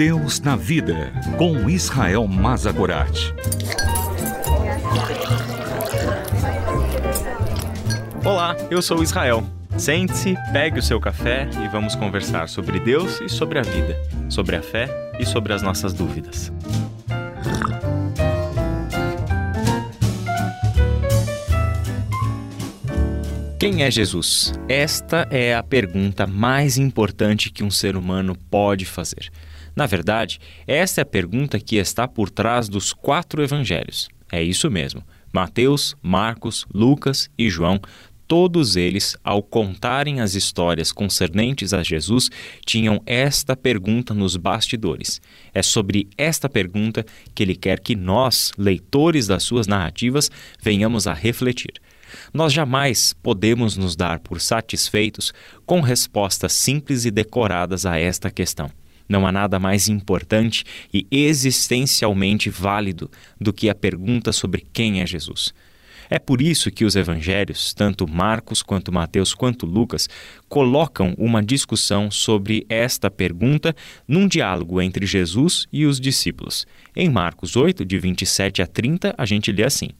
Deus na Vida, com Israel Mazagorat. Olá, eu sou Israel. Sente-se, pegue o seu café e vamos conversar sobre Deus e sobre a vida, sobre a fé e sobre as nossas dúvidas. Quem é Jesus? Esta é a pergunta mais importante que um ser humano pode fazer. Na verdade, esta é a pergunta que está por trás dos quatro evangelhos. É isso mesmo. Mateus, Marcos, Lucas e João todos eles, ao contarem as histórias concernentes a Jesus, tinham esta pergunta nos bastidores. É sobre esta pergunta que ele quer que nós, leitores das suas narrativas, venhamos a refletir. Nós jamais podemos nos dar por satisfeitos com respostas simples e decoradas a esta questão. Não há nada mais importante e existencialmente válido do que a pergunta sobre quem é Jesus. É por isso que os evangelhos, tanto Marcos quanto Mateus quanto Lucas, colocam uma discussão sobre esta pergunta num diálogo entre Jesus e os discípulos. Em Marcos 8, de 27 a 30, a gente lê assim: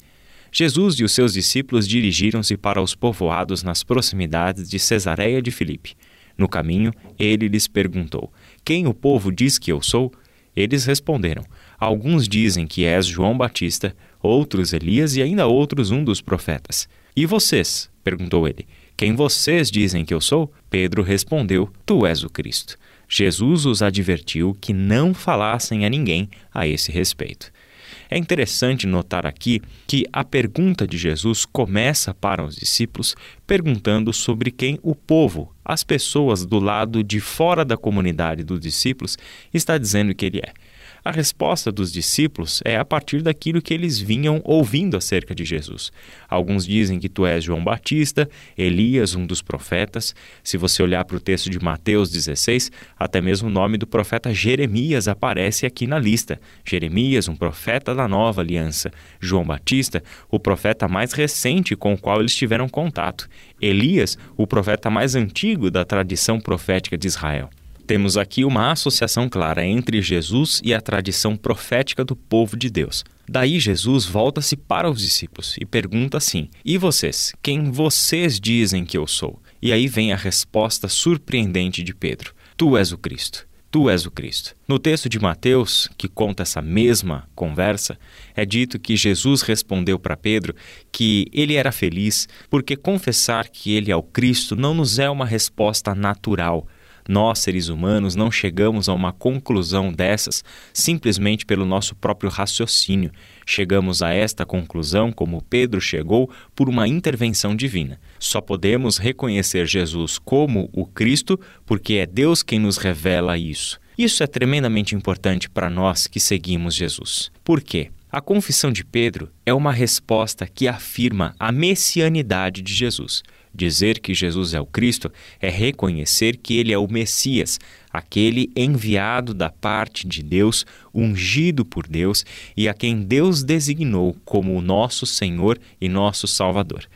Jesus e os seus discípulos dirigiram-se para os povoados nas proximidades de Cesareia de Filipe. No caminho, ele lhes perguntou: Quem o povo diz que eu sou? Eles responderam: Alguns dizem que és João Batista, outros Elias e ainda outros um dos profetas. E vocês? perguntou ele. Quem vocês dizem que eu sou? Pedro respondeu: Tu és o Cristo. Jesus os advertiu que não falassem a ninguém a esse respeito. É interessante notar aqui que a pergunta de Jesus começa para os discípulos perguntando sobre quem o povo, as pessoas do lado de fora da comunidade dos discípulos, está dizendo que ele é. A resposta dos discípulos é a partir daquilo que eles vinham ouvindo acerca de Jesus. Alguns dizem que tu és João Batista, Elias, um dos profetas. Se você olhar para o texto de Mateus 16, até mesmo o nome do profeta Jeremias aparece aqui na lista. Jeremias, um profeta da nova aliança. João Batista, o profeta mais recente com o qual eles tiveram contato. Elias, o profeta mais antigo da tradição profética de Israel. Temos aqui uma associação clara entre Jesus e a tradição profética do povo de Deus. Daí Jesus volta-se para os discípulos e pergunta assim: E vocês? Quem vocês dizem que eu sou? E aí vem a resposta surpreendente de Pedro: Tu és o Cristo. Tu és o Cristo. No texto de Mateus, que conta essa mesma conversa, é dito que Jesus respondeu para Pedro que ele era feliz porque confessar que ele é o Cristo não nos é uma resposta natural, nós, seres humanos, não chegamos a uma conclusão dessas simplesmente pelo nosso próprio raciocínio. Chegamos a esta conclusão, como Pedro chegou, por uma intervenção divina. Só podemos reconhecer Jesus como o Cristo porque é Deus quem nos revela isso. Isso é tremendamente importante para nós que seguimos Jesus. Por quê? A confissão de Pedro é uma resposta que afirma a messianidade de Jesus. Dizer que Jesus é o Cristo é reconhecer que ele é o Messias, aquele enviado da parte de Deus, ungido por Deus e a quem Deus designou como o nosso Senhor e nosso Salvador.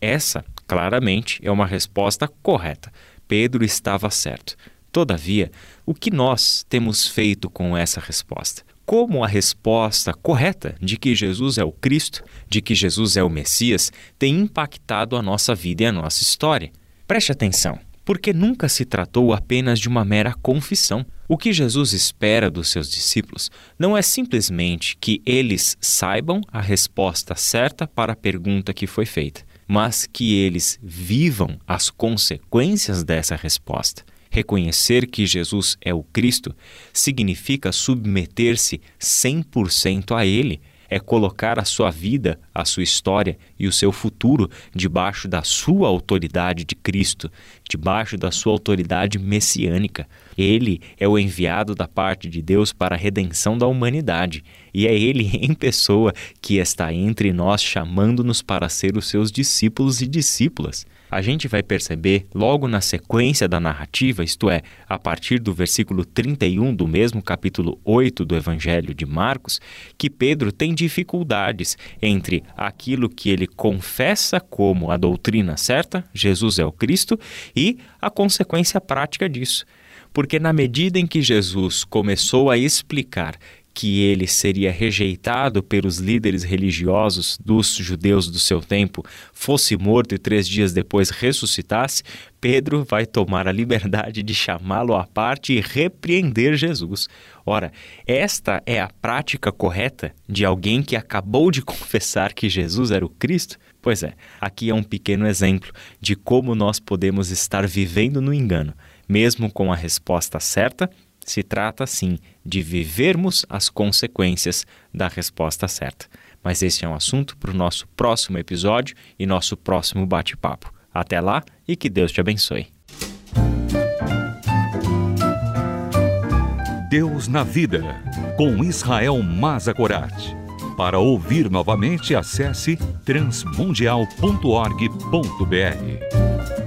Essa, claramente, é uma resposta correta. Pedro estava certo. Todavia, o que nós temos feito com essa resposta? Como a resposta correta de que Jesus é o Cristo, de que Jesus é o Messias, tem impactado a nossa vida e a nossa história. Preste atenção, porque nunca se tratou apenas de uma mera confissão. O que Jesus espera dos seus discípulos não é simplesmente que eles saibam a resposta certa para a pergunta que foi feita, mas que eles vivam as consequências dessa resposta. Reconhecer que Jesus é o Cristo significa submeter-se 100% a Ele, é colocar a sua vida, a sua história e o seu futuro debaixo da sua autoridade de Cristo, debaixo da sua autoridade messiânica. Ele é o enviado da parte de Deus para a redenção da humanidade, e é Ele em pessoa que está entre nós, chamando-nos para ser os seus discípulos e discípulas a gente vai perceber logo na sequência da narrativa, isto é, a partir do versículo 31 do mesmo capítulo 8 do Evangelho de Marcos, que Pedro tem dificuldades entre aquilo que ele confessa como a doutrina certa, Jesus é o Cristo, e a consequência prática disso. Porque na medida em que Jesus começou a explicar que ele seria rejeitado pelos líderes religiosos dos judeus do seu tempo, fosse morto e três dias depois ressuscitasse, Pedro vai tomar a liberdade de chamá-lo à parte e repreender Jesus. Ora, esta é a prática correta de alguém que acabou de confessar que Jesus era o Cristo? Pois é, aqui é um pequeno exemplo de como nós podemos estar vivendo no engano, mesmo com a resposta certa se trata, sim, de vivermos as consequências da resposta certa. Mas esse é um assunto para o nosso próximo episódio e nosso próximo bate-papo. Até lá e que Deus te abençoe. Deus na Vida, com Israel Mazakorat. Para ouvir novamente, acesse transmundial.org.br.